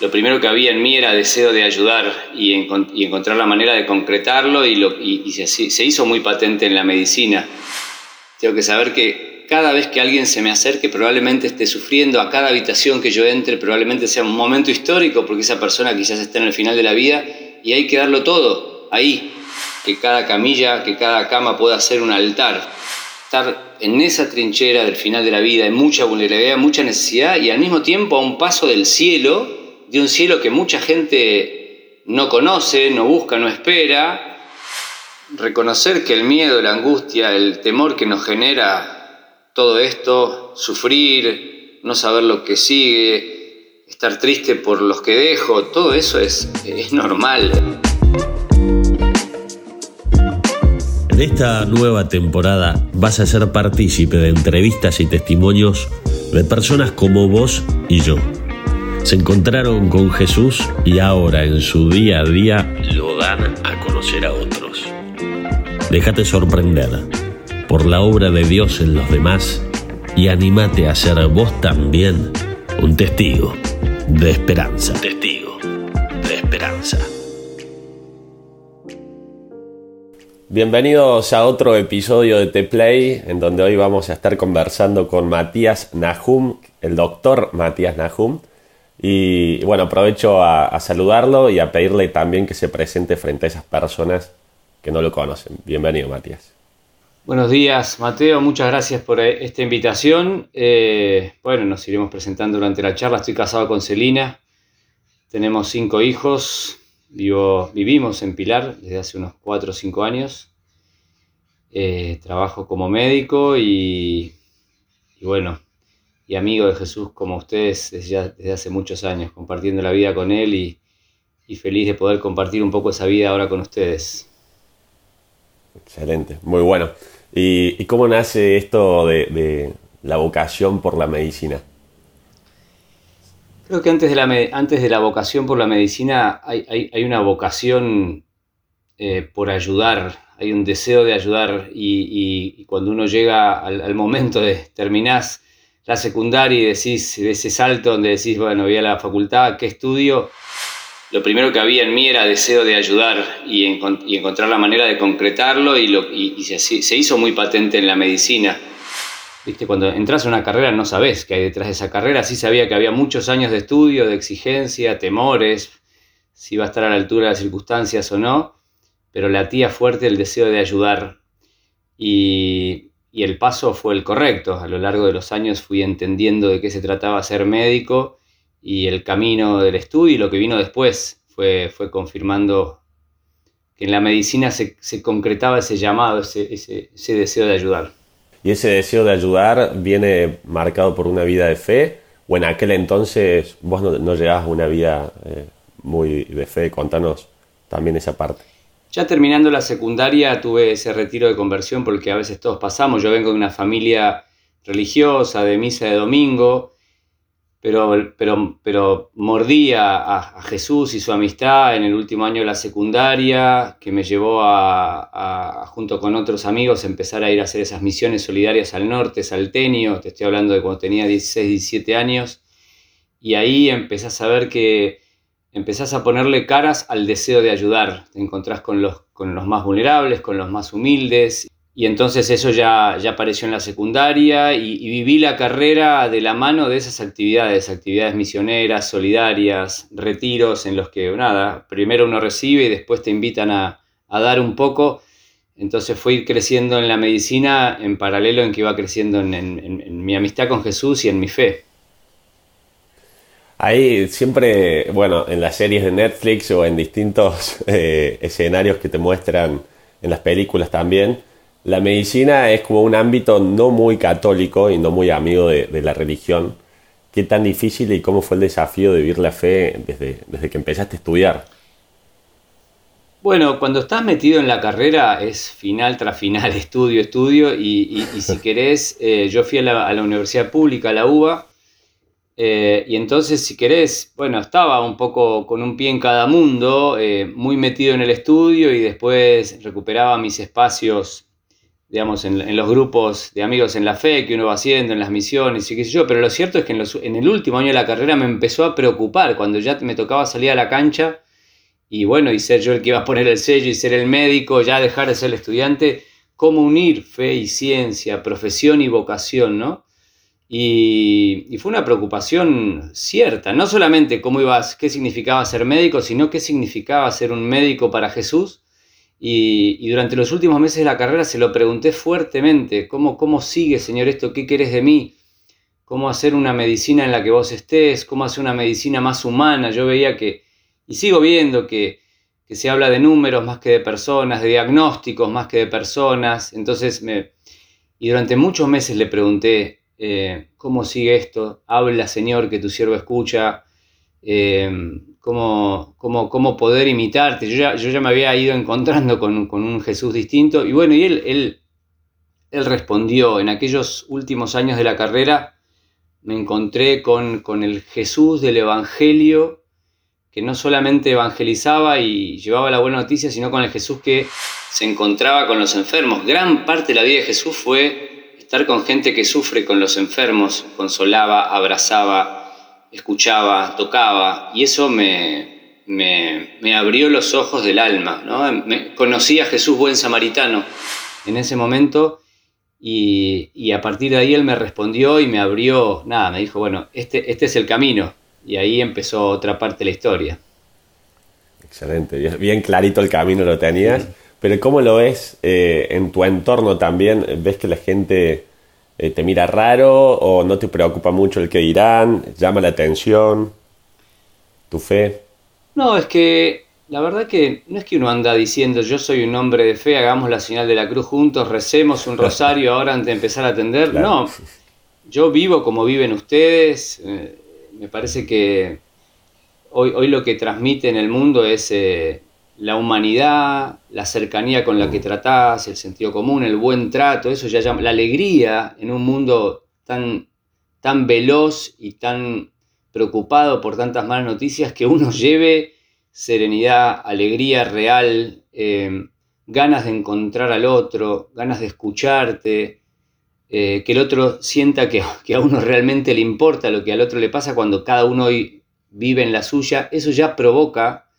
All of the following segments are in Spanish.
lo primero que había en mí era deseo de ayudar y, encontrar la manera de concretarlo y, se, hizo muy patente en la medicina. Tengo que saber que cada vez que alguien se me acerque probablemente esté sufriendo, a cada habitación que yo entre probablemente sea un momento histórico porque esa persona quizás está en el final de la vida y hay que darlo todo ahí, que cada camilla, que cada cama pueda ser un altar. Estar en esa trinchera del final de la vida, hay mucha vulnerabilidad, mucha necesidad y al mismo tiempo a un paso del cielo de un cielo que mucha gente no conoce, no busca, no espera. Reconocer que el miedo, la angustia, el temor que nos genera todo esto, sufrir, no saber lo que sigue, estar triste por los que dejo, todo eso es, es normal. En esta nueva temporada vas a ser partícipe de entrevistas y testimonios de personas como vos y yo se encontraron con Jesús y ahora en su día a día lo dan a conocer a otros. Déjate sorprender por la obra de Dios en los demás y anímate a ser vos también un testigo de esperanza. Testigo de esperanza. Bienvenidos a otro episodio de The Play, en donde hoy vamos a estar conversando con Matías Nahum, el doctor Matías Nahum, y bueno, aprovecho a, saludarlo y a pedirle también que se presente frente a esas personas que no lo conocen. Bienvenido, Matías. Buenos días, Mateo. Muchas gracias por eh, esta invitación. Eh, bueno, nos iremos presentando durante la charla. Estoy casado con Celina. Tenemos cinco hijos. vivimos en Pilar desde hace unos cuatro o cinco años. Eh, trabajo como médico y, y bueno, y amigo de Jesús como ustedes desde, hace muchos años, compartiendo la vida con Él y, feliz de poder compartir un poco esa vida ahora con ustedes. Excelente, muy bueno. ¿Y, cómo nace esto de, la vocación por la medicina? Creo que antes de la, antes de la vocación por la medicina hay, una vocación eh, por ayudar, hay un deseo de ayudar y, cuando uno llega al, al momento de terminar la secundaria y decís, ese salto donde decís, bueno, voy a la facultad, ¿qué estudio? Lo primero que había en mí era deseo de ayudar y, encontrar la manera de concretarlo y, lo, se, hizo muy patente en la medicina. ¿Viste? Cuando entras a una carrera no sabes qué hay detrás de esa carrera, sí sabía que había muchos años de estudio, de exigencia, temores, si iba a estar a la altura de las circunstancias o no, pero latía fuerte el deseo de ayudar. Y, y el paso fue el correcto. A lo largo de los años fui entendiendo de qué se trataba ser médico y el camino del estudio y lo que vino después fue, fue confirmando que en la medicina se, concretaba ese llamado, ese, ese, deseo de ayudar. ¿Y ese deseo de ayudar viene marcado por una vida de fe? ¿O en aquel entonces vos no, no llegabas a una vida eh, muy de fe? Contanos también esa parte. Ya terminando la secundaria tuve ese retiro de conversión porque a veces todos pasamos. Yo vengo de una familia religiosa, de misa de domingo, pero, pero, pero mordí a, Jesús y su amistad en el último año de la secundaria, que me llevó a, junto con otros amigos, empezar a ir a hacer esas misiones solidarias al norte, Saltenio, te estoy hablando de cuando tenía 16, 17 años, y ahí empecé a saber que empezás a ponerle caras al deseo de ayudar, te encontrás con los, con los más vulnerables, con los más humildes, y entonces eso ya, ya apareció en la secundaria y, viví la carrera de la mano de esas actividades, actividades misioneras, solidarias, retiros en los que, nada, primero uno recibe y después te invitan a, dar un poco. Entonces fue ir creciendo en la medicina en paralelo en que iba creciendo en mi amistad con Jesús y en mi fe. Ahí siempre, bueno, en las series de Netflix o en distintos eh, escenarios que te muestran en las películas también, la medicina es como un ámbito no muy católico y no muy amigo de, la religión. ¿Qué tan difícil y cómo fue el desafío de vivir la fe desde, desde que empezaste a estudiar? Bueno, cuando estás metido en la carrera es final tras final, estudio, estudio, y, si querés, eh, yo fui a la, a la, universidad pública, a la UBA, eh, y entonces, si querés, bueno, estaba un poco con un pie en cada mundo, eh, muy metido en el estudio y después recuperaba mis espacios digamos, en, los grupos de amigos en la fe que uno va haciendo, en las misiones y qué sé yo, pero lo cierto es que en, el último año de la carrera me empezó a preocupar cuando ya me tocaba salir a la cancha y bueno, y ser yo el que iba a poner el sello y ser el médico, ya dejar de ser el estudiante, cómo unir fe y ciencia, profesión y vocación, ¿no? Y, fue una preocupación cierta, no solamente cómo ibas, qué significaba ser médico, sino qué significaba ser un médico para Jesús y, durante los últimos meses de la carrera se lo pregunté fuertemente, ¿cómo, cómo sigue, Señor, esto? ¿Qué querés de mí? ¿Cómo hacer una medicina en la que vos estés? ¿Cómo hacer una medicina más humana? Yo veía que, y sigo viendo que, se habla de números más que de personas, de diagnósticos más que de personas. Entonces, me, y durante muchos meses le pregunté, eh, ¿cómo sigue esto? Habla, Señor, que tu siervo escucha. Eh, cómo, cómo, poder imitarte. Yo ya, yo ya, me había ido encontrando con, un Jesús distinto y bueno, y él, él, él, respondió, en aquellos últimos años de la carrera me encontré con, con el Jesús del Evangelio que no solamente evangelizaba y llevaba la buena noticia, sino con el Jesús que se encontraba con los enfermos. Gran parte de la vida de Jesús fue estar con gente que sufre con los enfermos, consolaba, abrazaba, escuchaba, tocaba, y eso me, me, abrió los ojos del alma. ¿no? conocí a Jesús buen samaritano en ese momento y, a partir de ahí él me respondió y me abrió, nada, me dijo, bueno, este, este es el camino. Y ahí empezó otra parte de la historia. Excelente, bien clarito el camino lo tenías. Pero ¿cómo lo ves eh, en tu entorno también? ¿Ves que la gente eh, te mira raro o no te preocupa mucho el que dirán, llama la atención, tu fe. No, es que la verdad que no es que uno anda diciendo yo soy un hombre de fe, hagamos la señal de la cruz juntos, recemos un rosario ahora antes de empezar a atender. No, yo vivo como viven ustedes. Eh, me parece que hoy, hoy lo que transmite en el mundo es la humanidad, la cercanía con la que tratás, el sentido común, el buen trato, eso ya llama, la alegría en un mundo tan, tan veloz y tan preocupado por tantas malas noticias, que uno lleve serenidad, alegría real, eh, ganas de encontrar al otro, ganas de escucharte, eh, que el otro sienta que, que, a uno realmente le importa lo que al otro le pasa cuando cada uno hoy vive en la suya, eso ya provoca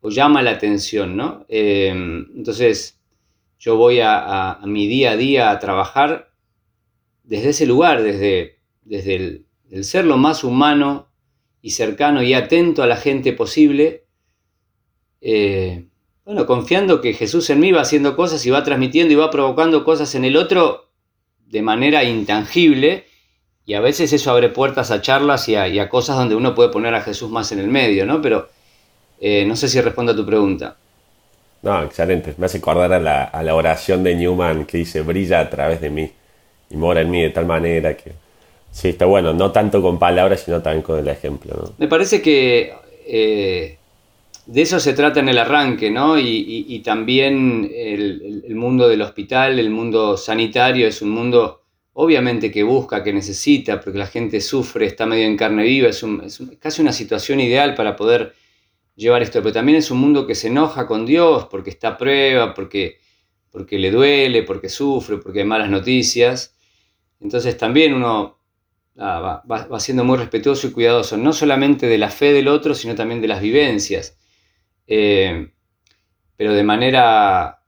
o llama la atención, ¿no? Eh, entonces, yo voy a, mi día a día a trabajar desde ese lugar, desde, desde el, ser lo más humano y cercano y atento a la gente posible, eh, bueno, confiando que Jesús en mí va haciendo cosas y va transmitiendo y va provocando cosas en el otro de manera intangible, y a veces eso abre puertas a charlas y a, y a cosas donde uno puede poner a Jesús más en el medio, ¿no? Pero eh, no sé si respondo a tu pregunta. No, excelente. Me hace acordar a la, a la, oración de Newman que dice, brilla a través de mí y mora en mí de tal manera que... Sí, está bueno, no tanto con palabras, sino también con el ejemplo. Me parece que eh, de eso se trata en el arranque, ¿no? Y, también el, mundo del hospital, el mundo sanitario, es un mundo obviamente que busca, que necesita, porque la gente sufre, está medio en carne viva, es, es casi una situación ideal para poder llevar esto, pero también es un mundo que se enoja con Dios porque está a prueba, porque, porque le duele, porque sufre, porque hay malas noticias. Entonces también uno va, va, siendo muy respetuoso y cuidadoso, no solamente de la fe del otro, sino también de las vivencias. Eh, pero de manera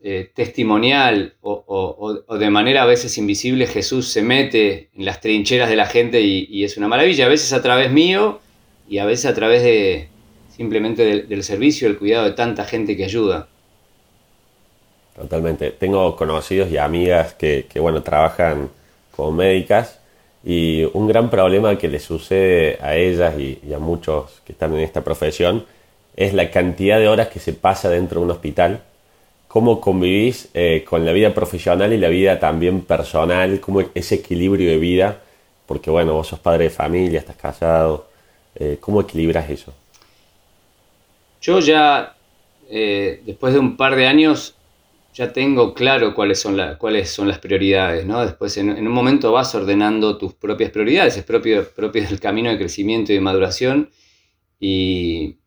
eh, testimonial o, de manera a veces invisible, Jesús se mete en las trincheras de la gente y es una maravilla, a veces a través mío y a veces a través de, simplemente del, servicio, el cuidado de tanta gente que ayuda. Totalmente. Tengo conocidos y amigas que, que, bueno, trabajan como médicas y un gran problema que les sucede a ellas y, a muchos que están en esta profesión es la cantidad de horas que se pasa dentro de un hospital. ¿Cómo convivís eh, con la vida profesional y la vida también personal? ¿Cómo ese equilibrio de vida? Porque bueno, vos sos padre de familia, estás casado. Eh, ¿Cómo equilibras eso? Yo ya, eh, después de un par de años, ya tengo claro cuáles son, cuáles son las prioridades, ¿no? Después en, un momento vas ordenando tus propias prioridades, es propio, propio del camino de crecimiento y de maduración, y,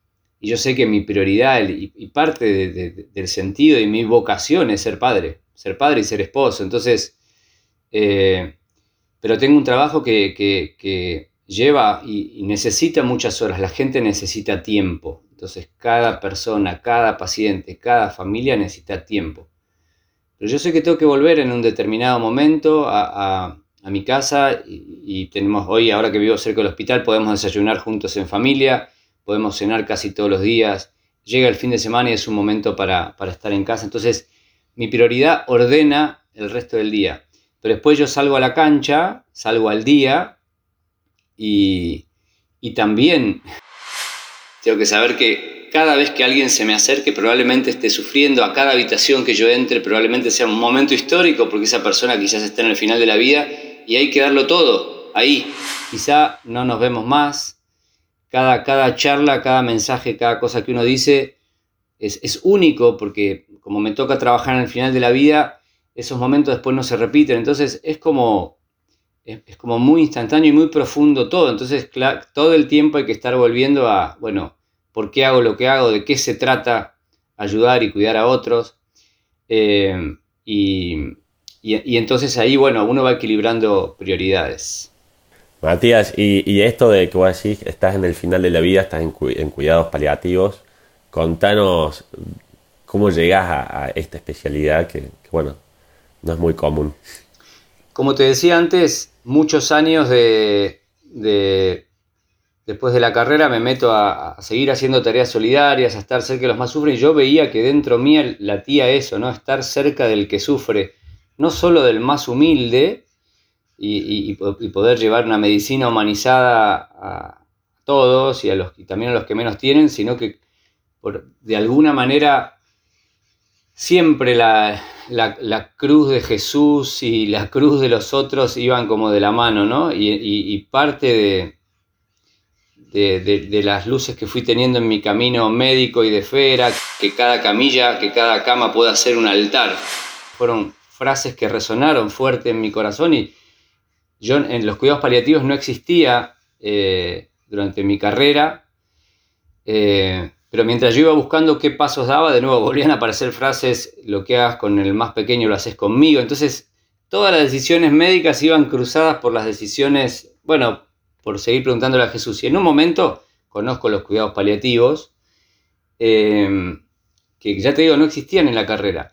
yo sé que mi prioridad y, parte del sentido y mi vocación es ser padre. ser padre y ser esposo. Entonces, eh, pero tengo un trabajo que, lleva y, necesita muchas horas. La gente necesita tiempo. Entonces, cada persona, cada paciente, cada familia necesita tiempo. Pero yo sé que tengo que volver en un determinado momento a, mi casa y, tenemos hoy, ahora que vivo cerca del hospital, podemos desayunar juntos en familia, podemos cenar casi todos los días. Llega el fin de semana y es un momento para, para estar en casa. Entonces, mi prioridad ordena el resto del día. Pero después yo salgo a la cancha, salgo al día y, también tengo que saber que cada vez que alguien se me acerque probablemente esté sufriendo, a cada habitación que yo entre probablemente sea un momento histórico porque esa persona quizás está en el final de la vida y hay que darlo todo ahí. Quizá no nos vemos más, cada, cada charla, cada mensaje, cada cosa que uno dice es, es único porque como me toca trabajar en el final de la vida, esos momentos después no se repiten. Entonces es como, es, como muy instantáneo y muy profundo todo. Entonces todo el tiempo hay que estar volviendo a, bueno, ¿por qué hago lo que hago? ¿De qué se trata? Ayudar y cuidar a otros. Eh, y, entonces ahí, bueno, uno va equilibrando prioridades. Matías, y, esto de que vos decís, estás en el final de la vida, estás en, cuidados paliativos, contanos cómo llegas a, esta especialidad que, bueno, no es muy común. Como te decía antes, muchos años de, después de la carrera me meto a, seguir haciendo tareas solidarias, a estar cerca de los más sufren y yo veía que dentro mía latía eso, ¿no? Estar cerca del que sufre, no solo del más humilde y, poder llevar una medicina humanizada a todos y, a los, también a los que menos tienen, sino que de alguna manera siempre la, cruz de Jesús y la cruz de los otros iban como de la mano, ¿no? Y, parte de, de, las luces que fui teniendo en mi camino médico y de fe era que cada camilla, que cada cama pueda ser un altar. Fueron frases que resonaron fuerte en mi corazón y yo en los cuidados paliativos no existía eh, durante mi carrera. Eh, pero mientras yo iba buscando qué pasos daba, de nuevo volvían a aparecer frases, lo que hagas con el más pequeño lo haces conmigo. Entonces, todas las decisiones médicas iban cruzadas por las decisiones, bueno, por seguir preguntándole a Jesús. Y en un momento conozco los cuidados paliativos, eh, que ya te digo, no existían en la carrera.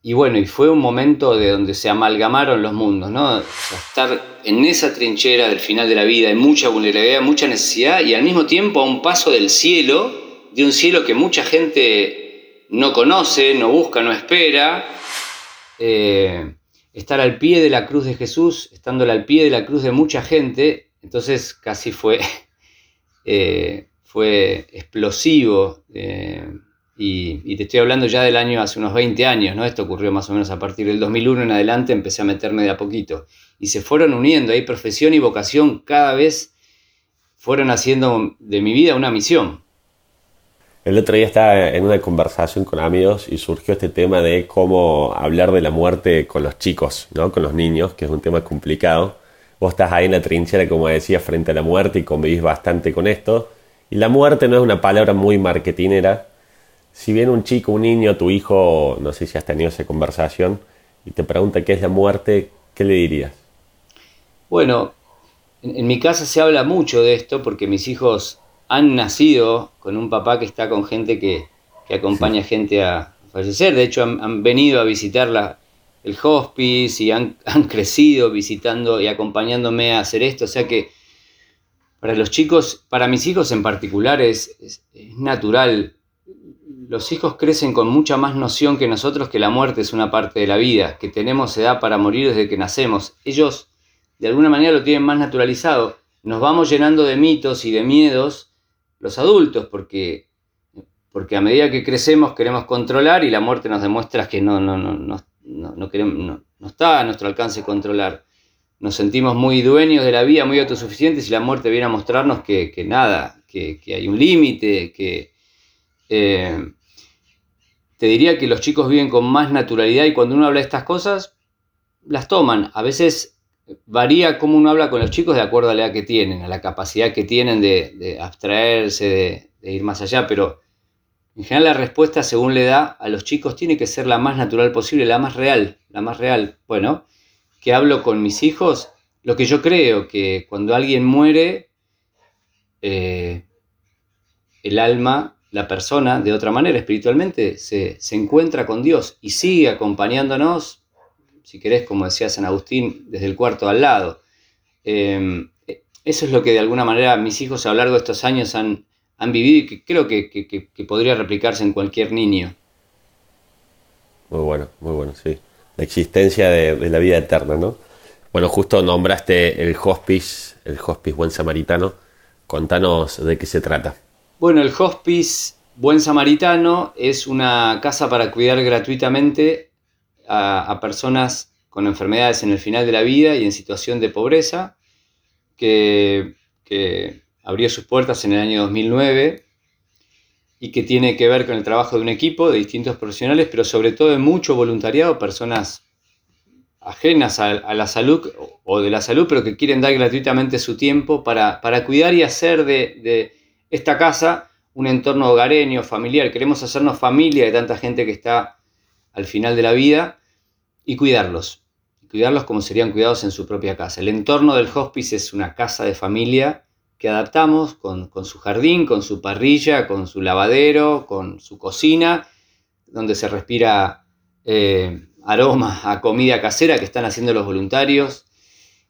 Y bueno, y fue un momento de donde se amalgamaron los mundos, ¿no? estar en esa trinchera del final de la vida, hay mucha vulnerabilidad, mucha necesidad, y al mismo tiempo a un paso del cielo, de un cielo que mucha gente no conoce, no busca, no espera. Eh, estar al pie de la cruz de Jesús, estando al pie de la cruz de mucha gente, entonces casi fue, eh, fue explosivo. Eh, y, te estoy hablando ya del año hace unos 20 años, ¿no? Esto ocurrió más o menos a partir del 2001 en adelante, empecé a meterme de a poquito. Y se fueron uniendo, ahí profesión y vocación cada vez fueron haciendo de mi vida una misión. El otro día estaba en una conversación con amigos y surgió este tema de cómo hablar de la muerte con los chicos, ¿no? con los niños, que es un tema complicado. Vos estás ahí en la trinchera, como decía, frente a la muerte y convivís bastante con esto. Y la muerte no es una palabra muy marketinera. Si viene un chico, un niño, tu hijo, no sé si has tenido esa conversación, y te pregunta qué es la muerte, ¿qué le dirías? Bueno, en mi casa se habla mucho de esto porque mis hijos han nacido con un papá que está con gente que, acompaña gente a fallecer. De hecho, han, venido a visitar la, el hospice y han, crecido visitando y acompañándome a hacer esto. O sea que para los chicos, para mis hijos en particular, es, es, natural. Los hijos crecen con mucha más noción que nosotros que la muerte es una parte de la vida, que tenemos edad para morir desde que nacemos. Ellos, de alguna manera, lo tienen más naturalizado. Nos vamos llenando de mitos y de miedos los adultos, porque, porque a medida que crecemos queremos controlar y la muerte nos demuestra que no, no, no, no, no, queremos, no, está a nuestro alcance controlar. Nos sentimos muy dueños de la vida, muy autosuficientes y la muerte viene a mostrarnos que, nada, que, hay un límite, que... Eh, te diría que los chicos viven con más naturalidad y cuando uno habla de estas cosas, las toman. A veces varía cómo uno habla con los chicos de acuerdo a la edad que tienen, a la capacidad que tienen de, abstraerse, de, ir más allá, pero En general la respuesta según le da a los chicos tiene que ser la más natural posible, la más real, la más real. Bueno, que hablo con mis hijos, lo que yo creo que cuando alguien muere, eh, el alma, la persona, de otra manera, espiritualmente, se, encuentra con Dios y sigue acompañándonos, si querés, como decía San Agustín, desde el cuarto al lado. Em, eso es lo que de alguna manera mis hijos a lo largo de estos años han, han vivido y que creo que, podría replicarse en cualquier niño. Muy bueno, muy bueno, sí. La existencia de, de la vida eterna, ¿no? Bueno, justo nombraste el hospice, el hospice Buen Samaritano. Contanos de qué se trata. Bueno, el Hospice Buen Samaritano es una casa para cuidar gratuitamente a, personas con enfermedades en el final de la vida y en situación de pobreza, que, abrió sus puertas en el año 2009 y que tiene que ver con el trabajo de un equipo de distintos profesionales, pero sobre todo de mucho voluntariado, personas ajenas a, la salud o de la salud, pero que quieren dar gratuitamente su tiempo para, cuidar y hacer de esta casa un entorno hogareño, familiar. Queremos hacernos familia de tanta gente que está al final de la vida y cuidarlos. Cuidarlos como serían cuidados en su propia casa. El entorno del hospice es una casa de familia que adaptamos con, su jardín, con su parrilla, con su lavadero, con su cocina, donde se respira eh, aroma a comida casera que están haciendo los voluntarios.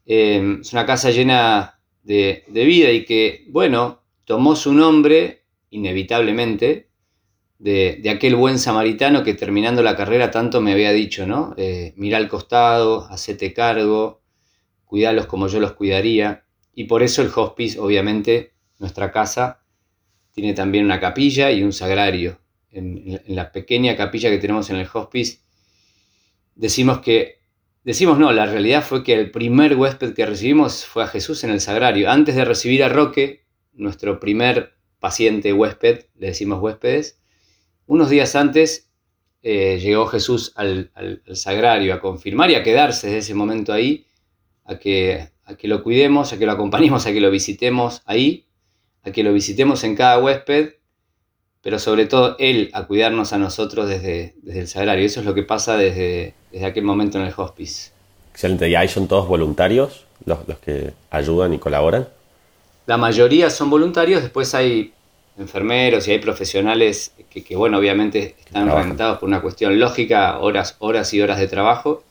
Eh, es una casa llena de, de vida y que, bueno, tomó su nombre, inevitablemente, de, aquel buen samaritano que terminando la carrera tanto me había dicho, ¿no? Eh, mira al costado, hacete cargo, cuidalos como yo los cuidaría. Y por eso el hospice, obviamente, nuestra casa, tiene también una capilla y un sagrario. En, la pequeña capilla que tenemos en el hospice, decimos que Decimos no, la realidad fue que el primer huésped que recibimos fue a Jesús en el sagrario. Antes de recibir a Roque, nuestro primer paciente huésped, le decimos huéspedes, unos días antes eh, llegó Jesús al, sagrario a confirmar y a quedarse desde ese momento ahí, a que, a que lo cuidemos, a que lo acompañemos, a que lo visitemos ahí, a que lo visitemos en cada huésped, pero sobre todo Él a cuidarnos a nosotros desde, desde el sagrario. Eso es lo que pasa desde, desde aquel momento en el hospice. Excelente. ¿Y ahí son todos voluntarios los, los que ayudan y colaboran? La mayoría son voluntarios, después hay enfermeros y hay profesionales que, bueno, obviamente están rentados por una cuestión lógica, horas, horas y horas de trabajo.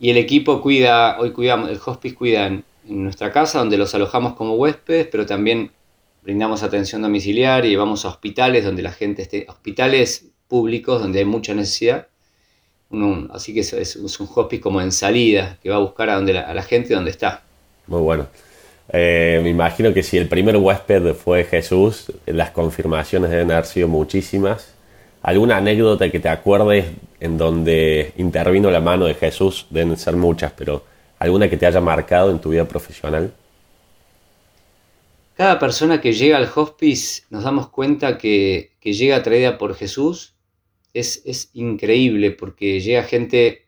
Y el equipo cuida, hoy cuidamos, el hospice cuida en, nuestra casa, donde los alojamos como huéspedes, pero también brindamos atención domiciliaria y vamos a hospitales donde la gente esté, hospitales públicos donde hay mucha necesidad. así que es, un hospice como en salida, que va a buscar a, donde a la gente donde está. Muy bueno. Eh, me imagino que si el primer huésped fue Jesús, las confirmaciones deben haber sido muchísimas. ¿Alguna anécdota que te acuerdes en donde intervino la mano de Jesús? Deben ser muchas, pero ¿alguna que te haya marcado en tu vida profesional? Cada persona que llega al hospice nos damos cuenta que, llega atraída por Jesús. Es, es increíble porque llega gente...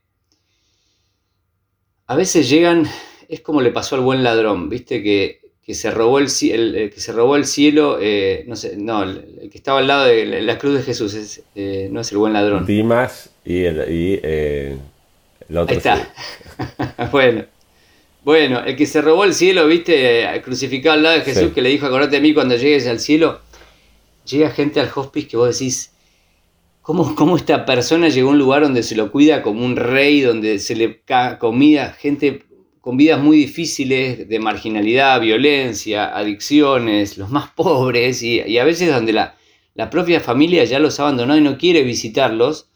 A veces llegan es como le pasó al buen ladrón, ¿viste? Que, se robó el, que se robó el cielo, eh, no sé, no, el, que estaba al lado de la cruz de Jesús, eh, no es el buen ladrón. Dimas y el, y, eh, otro. Ahí está. bueno. Bueno, el que se robó el cielo, viste, crucificado al lado de Jesús, que le dijo, acordate de mí cuando llegues al cielo. Llega gente al hospice que vos decís, ¿cómo, ¿cómo, esta persona llegó a un lugar donde se lo cuida como un rey, donde se le da comida, gente con vidas muy difíciles de marginalidad, violencia, adicciones, los más pobres y, a veces donde la, propia familia ya los ha abandonado y no quiere visitarlos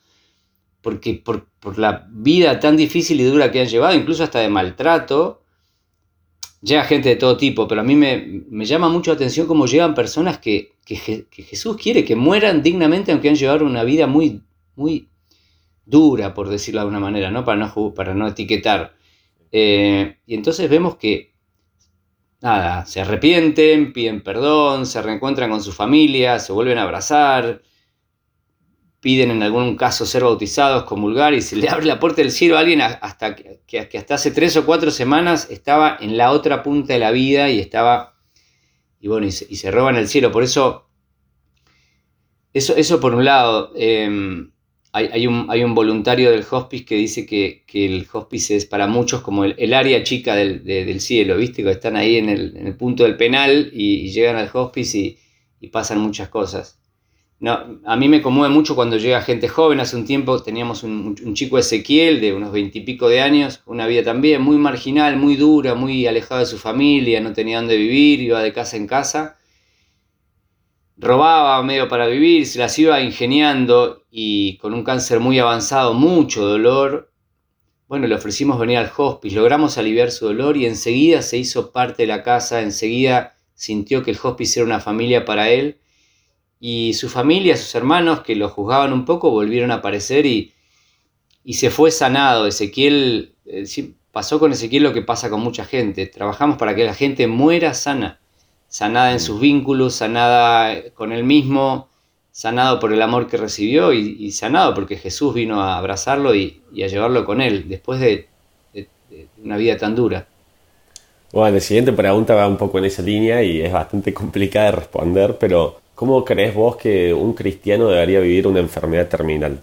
porque por, la vida tan difícil y dura que han llevado, incluso hasta de maltrato, llega gente de todo tipo, pero a mí me, llama mucho la atención cómo llegan personas que, Jesús quiere que mueran dignamente aunque han llevado una vida muy, muy dura, por decirlo de alguna manera, ¿no? Para, no, para no etiquetar. Eh, y entonces vemos que, nada, se arrepienten, piden perdón, se reencuentran con su familia, se vuelven a abrazar, piden en algún caso ser bautizados, comulgar y se le abre la puerta del cielo a alguien hasta que, hasta hace tres o cuatro semanas estaba en la otra punta de la vida y estaba, y bueno, y se, roban el cielo. Por eso Eso, eso por un lado. Em, hay, un, voluntario del hospice que dice que, el hospice es para muchos como el, área chica del, cielo, ¿viste? Que están ahí en el, punto del penal y, llegan al hospice y, pasan muchas cosas. No, a mí me conmueve mucho cuando llega gente joven. Hace un tiempo teníamos un, un chico Ezequiel de unos veintipico de años, una vida también muy marginal, muy dura, muy alejado de su familia, no tenía dónde vivir, iba de casa en casa robaba medio para vivir, se las iba ingeniando y con un cáncer muy avanzado, mucho dolor. Bueno, le ofrecimos venir al hospice, logramos aliviar su dolor y enseguida se hizo parte de la casa, enseguida sintió que el hospice era una familia para él y su familia, sus hermanos que lo juzgaban un poco, volvieron a aparecer y, y se fue sanado. Ezequiel, eh, pasó con Ezequiel lo que pasa con mucha gente, trabajamos para que la gente muera sana sanada en sus vínculos, sanada con él mismo, sanado por el amor que recibió y, sanado porque Jesús vino a abrazarlo y, a llevarlo con él después de, una vida tan dura. Bueno, la siguiente pregunta va un poco en esa línea y es bastante complicada de responder, pero ¿cómo crees vos que un cristiano debería vivir una enfermedad terminal?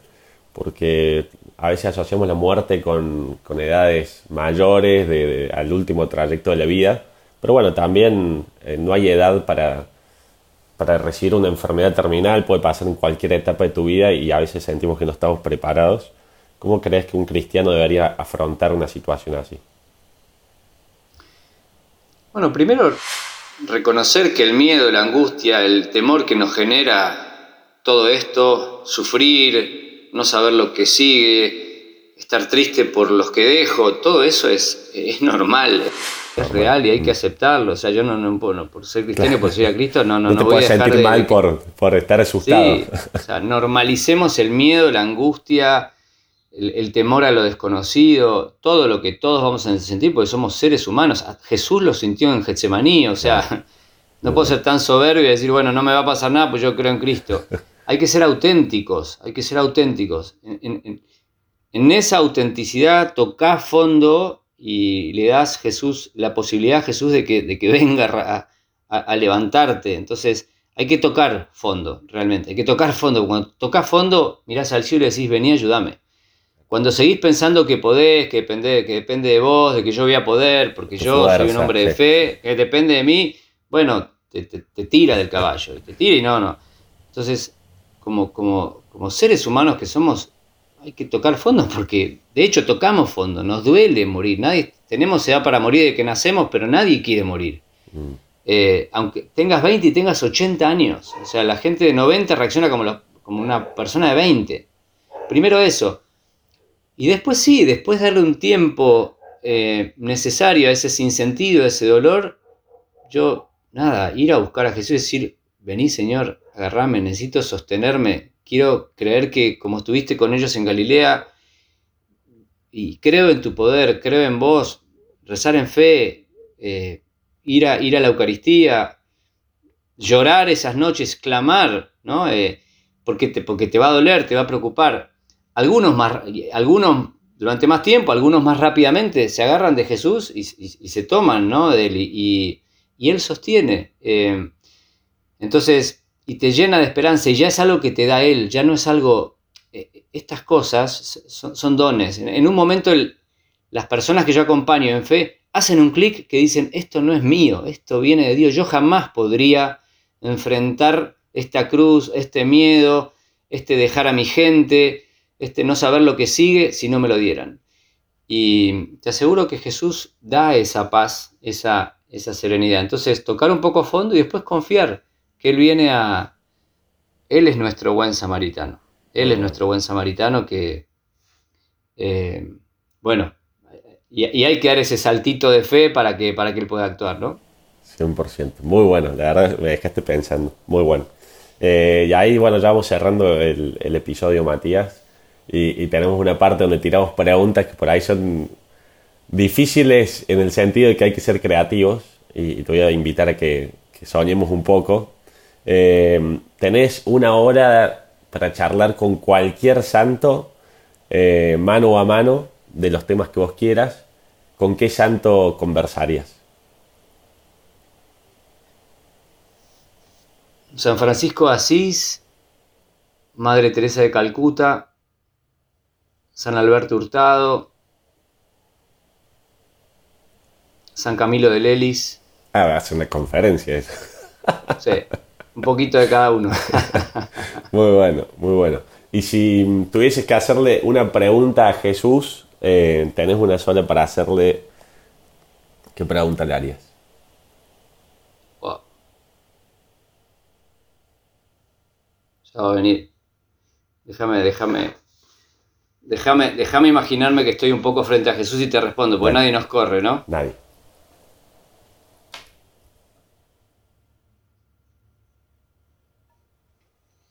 Porque a veces asociamos la muerte con, edades mayores, de, al último trayecto de la vida, pero bueno, también eh, no hay edad para, para recibir una enfermedad terminal, puede pasar en cualquier etapa de tu vida y a veces sentimos que no estamos preparados. ¿Cómo crees que un cristiano debería afrontar una situación así? Bueno, primero reconocer que el miedo, la angustia, el temor que nos genera todo esto, sufrir, no saber lo que sigue, estar triste por los que dejo, todo eso es, es normal es real y hay que aceptarlo. O sea, yo no, no, por ser cristiano y por ser a Cristo, no, no, no, te voy a sentir mal por, por, estar asustado. Sí, o sea, normalicemos el miedo, la angustia, el, temor a lo desconocido, todo lo que todos vamos a sentir, porque somos seres humanos. Jesús lo sintió en Getsemaní, o sea, no puedo ser tan soberbio y decir, bueno, no me va a pasar nada, pues yo creo en Cristo. Hay que ser auténticos, hay que ser auténticos. En, en esa autenticidad, toca fondo y le das Jesús la posibilidad a Jesús de que, de que venga a, levantarte. Entonces hay que tocar fondo, realmente. Hay que tocar fondo. Cuando tocas fondo, mirás al cielo y decís, vení, ayúdame. Cuando seguís pensando que podés, que depende, que depende de vos, de que yo voy a poder, porque yo soy un hombre de fe, que depende de mí, bueno, te, tira del caballo, te tira y no, no. Entonces, como, como, como seres humanos que somos, hay que tocar fondo porque de hecho tocamos fondo, nos duele morir, nadie, tenemos edad para morir de que nacemos, pero nadie quiere morir. Mm. Eh, aunque tengas 20 y tengas 80 años, o sea, la gente de 90 reacciona como, como una persona de 20. Primero eso. Y después sí, después darle un tiempo eh, necesario a ese sinsentido, a ese dolor, yo, nada, ir a buscar a Jesús y decir, vení Señor, agarrame, necesito sostenerme, quiero creer que como estuviste con ellos en Galilea, y creo en tu poder, creo en vos, rezar en fe, eh, ir, a, ir a la Eucaristía, llorar esas noches, clamar, ¿no? Eh, porque, te, porque te va a doler, te va a preocupar. Algunos, más, algunos durante más tiempo, algunos más rápidamente se agarran de Jesús y, se toman ¿no? de él y, Él sostiene. Eh, entonces, y te llena de esperanza y ya es algo que te da Él, ya no es algo, eh, estas cosas son, dones. En, un momento las personas que yo acompaño en fe hacen un clic que dicen, esto no es mío, esto viene de Dios, yo jamás podría enfrentar esta cruz, este miedo, este dejar a mi gente, este no saber lo que sigue si no me lo dieran. Y te aseguro que Jesús da esa paz, esa, esa serenidad. Entonces, tocar un poco a fondo y después confiar que Él viene a... Él es nuestro buen samaritano. Él es nuestro buen samaritano que, eh, bueno, y, hay que dar ese saltito de fe para que, para que Él pueda actuar, ¿no? 100%. Muy bueno, la verdad me dejaste pensando. Muy bueno. Eh, y ahí, bueno, ya vamos cerrando el, episodio, Matías. Y, tenemos una parte donde tiramos preguntas que por ahí son difíciles en el sentido de que hay que ser creativos. Y, te voy a invitar a que, que soñemos un poco eh, tenés una hora para charlar con cualquier santo, eh, mano a mano, de los temas que vos quieras. ¿Con qué santo conversarías? San Francisco de Asís, Madre Teresa de Calcuta, San Alberto Hurtado, San Camilo de Lelis. Ah, va a ser una conferencia eso. Sí, un poquito de cada uno. muy bueno, muy bueno. Y si tuvieses que hacerle una pregunta a Jesús, eh, tenés una sola para hacerle, ¿qué pregunta le harías? Ya va a venir. Déjame, déjame. Déjame, déjame imaginarme que estoy un poco frente a Jesús y te respondo, porque nadie nos corre, ¿no? Nadie.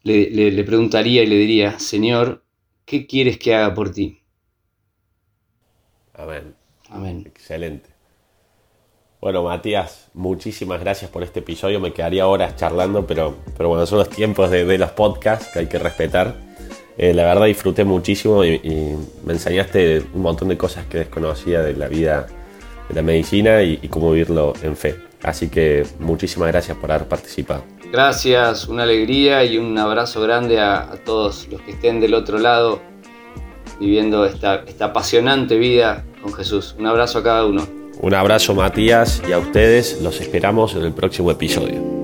Le, preguntaría y le diría, Señor, ¿qué quieres que haga por ti? Amén. Amén. Excelente. Bueno, Matías, muchísimas gracias por este episodio. Me quedaría horas charlando, pero, pero bueno, son los tiempos de, los podcasts que hay que respetar. Eh, la verdad disfruté muchísimo y, me enseñaste un montón de cosas que desconocía de la vida de la medicina y, cómo vivirlo en fe. Así que muchísimas gracias por haber participado. Gracias, una alegría y un abrazo grande a, todos los que estén del otro lado viviendo esta, apasionante vida con Jesús. Un abrazo a cada uno. Un abrazo Matías y a ustedes los esperamos en el próximo episodio.